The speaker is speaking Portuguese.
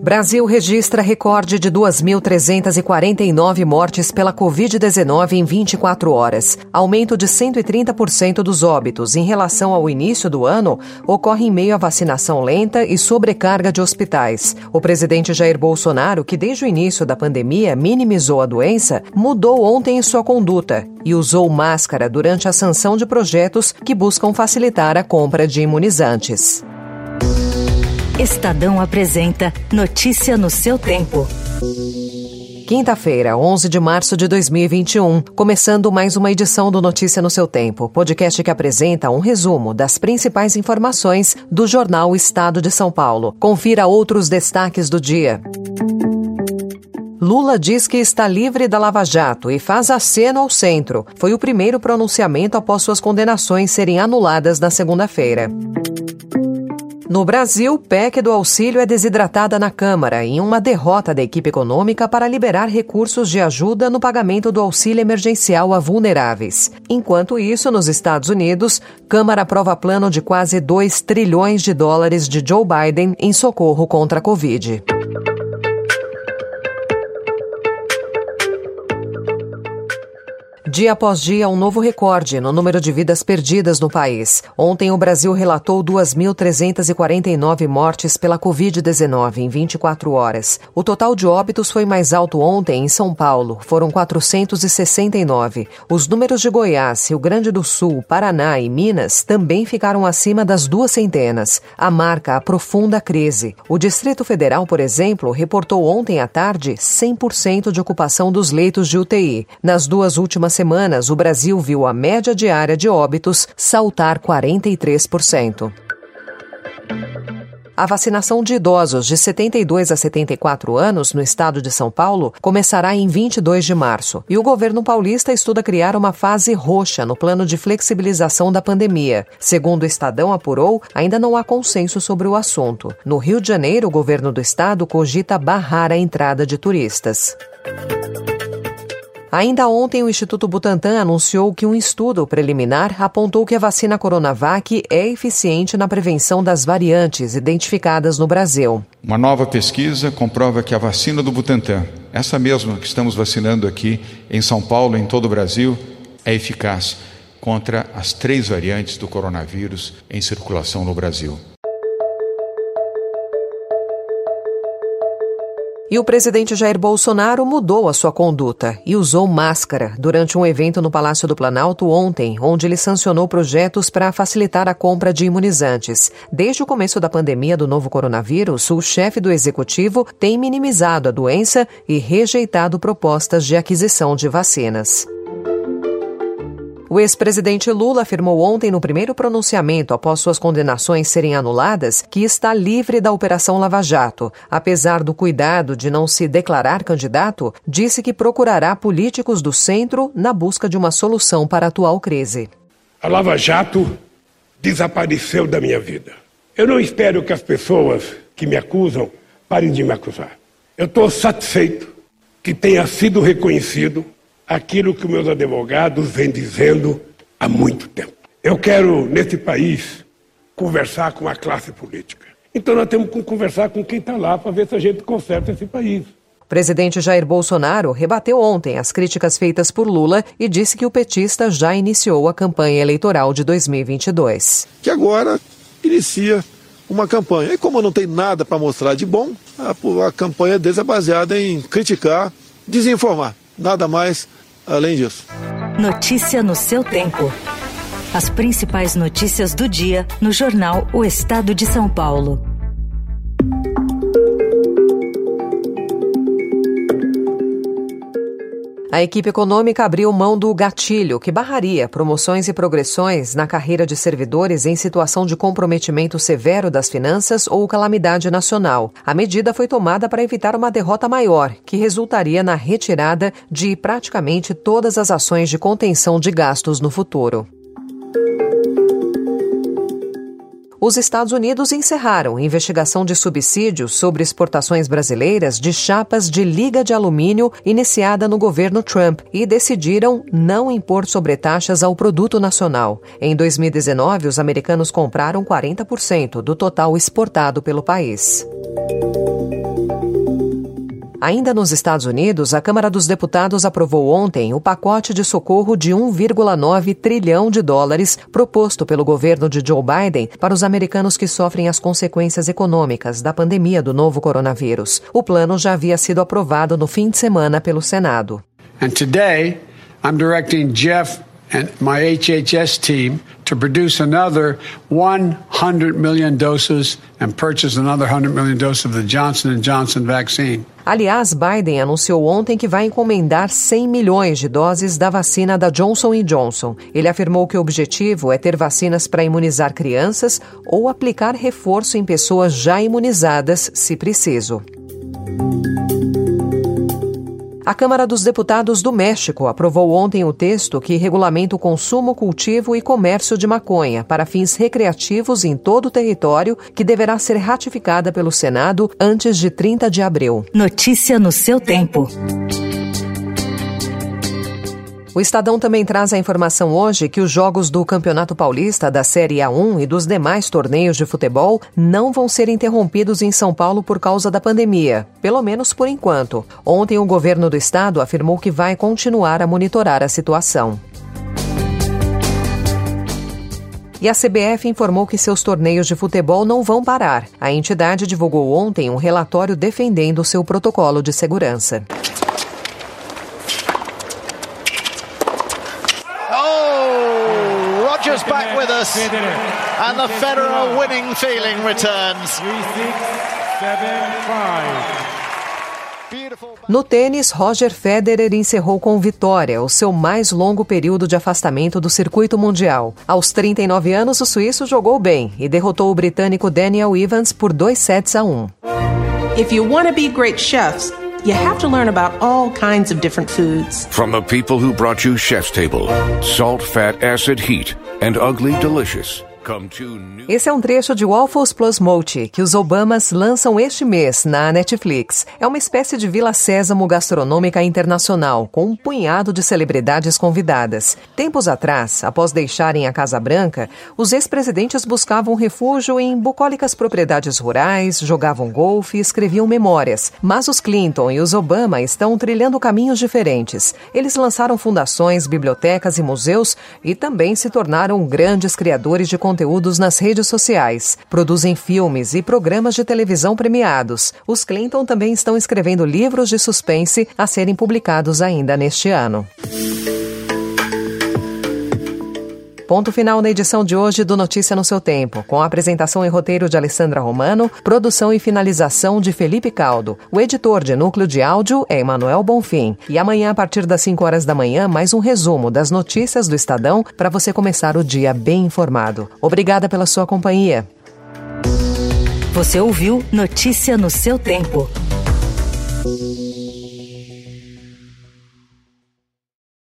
Brasil registra recorde de 2.349 mortes pela Covid-19 em 24 horas. Aumento de 130% dos óbitos em relação ao início do ano ocorre em meio à vacinação lenta e sobrecarga de hospitais. O presidente Jair Bolsonaro, que desde o início da pandemia minimizou a doença, mudou ontem sua conduta e usou máscara durante a sanção de projetos que buscam facilitar a compra de imunizantes. Estadão apresenta Notícia no seu tempo. Quinta-feira, 11 de março de 2021, começando mais uma edição do Notícia no seu tempo, podcast que apresenta um resumo das principais informações do jornal Estado de São Paulo. Confira outros destaques do dia. Lula diz que está livre da Lava Jato e faz aceno ao centro. Foi o primeiro pronunciamento após suas condenações serem anuladas na segunda-feira. No Brasil, PEC do auxílio é desidratada na Câmara em uma derrota da equipe econômica para liberar recursos de ajuda no pagamento do auxílio emergencial a vulneráveis. Enquanto isso, nos Estados Unidos, Câmara aprova plano de quase 2 trilhões de dólares de Joe Biden em socorro contra a Covid. Dia após dia, um novo recorde no número de vidas perdidas no país. Ontem, o Brasil relatou 2.349 mortes pela Covid-19 em 24 horas. O total de óbitos foi mais alto ontem em São Paulo, foram 469. Os números de Goiás, Rio Grande do Sul, Paraná e Minas também ficaram acima das duas centenas. A marca a crise. O Distrito Federal, por exemplo, reportou ontem à tarde 100% de ocupação dos leitos de UTI. Nas duas últimas semanas, o Brasil viu a média diária de óbitos saltar 43%. A vacinação de idosos de 72 a 74 anos no estado de São Paulo começará em 22 de março. E o governo paulista estuda criar uma fase roxa no plano de flexibilização da pandemia. Segundo o Estadão apurou, ainda não há consenso sobre o assunto. No Rio de Janeiro, o governo do estado cogita barrar a entrada de turistas. Ainda ontem, o Instituto Butantan anunciou que um estudo preliminar apontou que a vacina Coronavac é eficiente na prevenção das variantes identificadas no Brasil. Uma nova pesquisa comprova que a vacina do Butantan, essa mesma que estamos vacinando aqui em São Paulo e em todo o Brasil, é eficaz contra as três variantes do coronavírus em circulação no Brasil. E o presidente Jair Bolsonaro mudou a sua conduta e usou máscara durante um evento no Palácio do Planalto ontem, onde ele sancionou projetos para facilitar a compra de imunizantes. Desde o começo da pandemia do novo coronavírus, o chefe do executivo tem minimizado a doença e rejeitado propostas de aquisição de vacinas. O ex-presidente Lula afirmou ontem, no primeiro pronunciamento após suas condenações serem anuladas, que está livre da Operação Lava Jato. Apesar do cuidado de não se declarar candidato, disse que procurará políticos do centro na busca de uma solução para a atual crise. A Lava Jato desapareceu da minha vida. Eu não espero que as pessoas que me acusam parem de me acusar. Eu estou satisfeito que tenha sido reconhecido aquilo que meus advogados vêm dizendo há muito tempo. Eu quero, nesse país, conversar com a classe política. Então nós temos que conversar com quem está lá para ver se a gente conserta esse país. O presidente Jair Bolsonaro rebateu ontem as críticas feitas por Lula e disse que o petista já iniciou a campanha eleitoral de 2022. Que agora inicia uma campanha. E como não tem nada para mostrar de bom, a, a campanha deles é baseada em criticar, desinformar. Nada mais além disso. Notícia no seu tempo. As principais notícias do dia no jornal O Estado de São Paulo. A equipe econômica abriu mão do gatilho, que barraria promoções e progressões na carreira de servidores em situação de comprometimento severo das finanças ou calamidade nacional. A medida foi tomada para evitar uma derrota maior, que resultaria na retirada de praticamente todas as ações de contenção de gastos no futuro. Os Estados Unidos encerraram investigação de subsídios sobre exportações brasileiras de chapas de liga de alumínio iniciada no governo Trump e decidiram não impor sobretaxas ao produto nacional. Em 2019, os americanos compraram 40% do total exportado pelo país. Ainda nos Estados Unidos, a Câmara dos Deputados aprovou ontem o pacote de socorro de 1,9 trilhão de dólares proposto pelo governo de Joe Biden para os americanos que sofrem as consequências econômicas da pandemia do novo coronavírus. O plano já havia sido aprovado no fim de semana pelo Senado. And today, I'm directing Jeff and my HHS team to produce another 100 million doses and purchase another 100 million doses of the Johnson Johnson vaccine. Aliás, Biden anunciou ontem que vai encomendar 100 milhões de doses da vacina da Johnson Johnson. Ele afirmou que o objetivo é ter vacinas para imunizar crianças ou aplicar reforço em pessoas já imunizadas, se preciso. A Câmara dos Deputados do México aprovou ontem o texto que regulamenta o consumo, cultivo e comércio de maconha para fins recreativos em todo o território, que deverá ser ratificada pelo Senado antes de 30 de abril. Notícia no seu tempo. O Estadão também traz a informação hoje que os jogos do Campeonato Paulista, da Série A1 e dos demais torneios de futebol não vão ser interrompidos em São Paulo por causa da pandemia, pelo menos por enquanto. Ontem, o governo do estado afirmou que vai continuar a monitorar a situação. E a CBF informou que seus torneios de futebol não vão parar. A entidade divulgou ontem um relatório defendendo seu protocolo de segurança. With us, and the Federer winning feeling returns. No tênis, Roger Federer encerrou com vitória o seu mais longo período de afastamento do circuito mundial. Aos 39 anos, o suíço jogou bem e derrotou o britânico Daniel Evans por 2 sets a 1. If you want to be great chefs, you have to learn about all kinds of different foods. From the people who brought you Chef's Table, Salt, Fat, Acid, Heat, and Ugly Delicious. Esse é um trecho de Waffles Plus Multi, que os Obamas lançam este mês na Netflix. É uma espécie de Vila Sésamo gastronômica internacional, com um punhado de celebridades convidadas. Tempos atrás, após deixarem a Casa Branca, os ex-presidentes buscavam refúgio em bucólicas propriedades rurais, jogavam golfe e escreviam memórias. Mas os Clinton e os Obama estão trilhando caminhos diferentes. Eles lançaram fundações, bibliotecas e museus e também se tornaram grandes criadores de conteúdo conteúdos nas redes sociais, produzem filmes e programas de televisão premiados. Os Clinton também estão escrevendo livros de suspense a serem publicados ainda neste ano. Ponto final na edição de hoje do Notícia no seu Tempo, com a apresentação e roteiro de Alessandra Romano, produção e finalização de Felipe Caldo. O editor de núcleo de áudio é Emanuel Bonfim. E amanhã, a partir das 5 horas da manhã, mais um resumo das notícias do Estadão para você começar o dia bem informado. Obrigada pela sua companhia. Você ouviu Notícia no seu Tempo.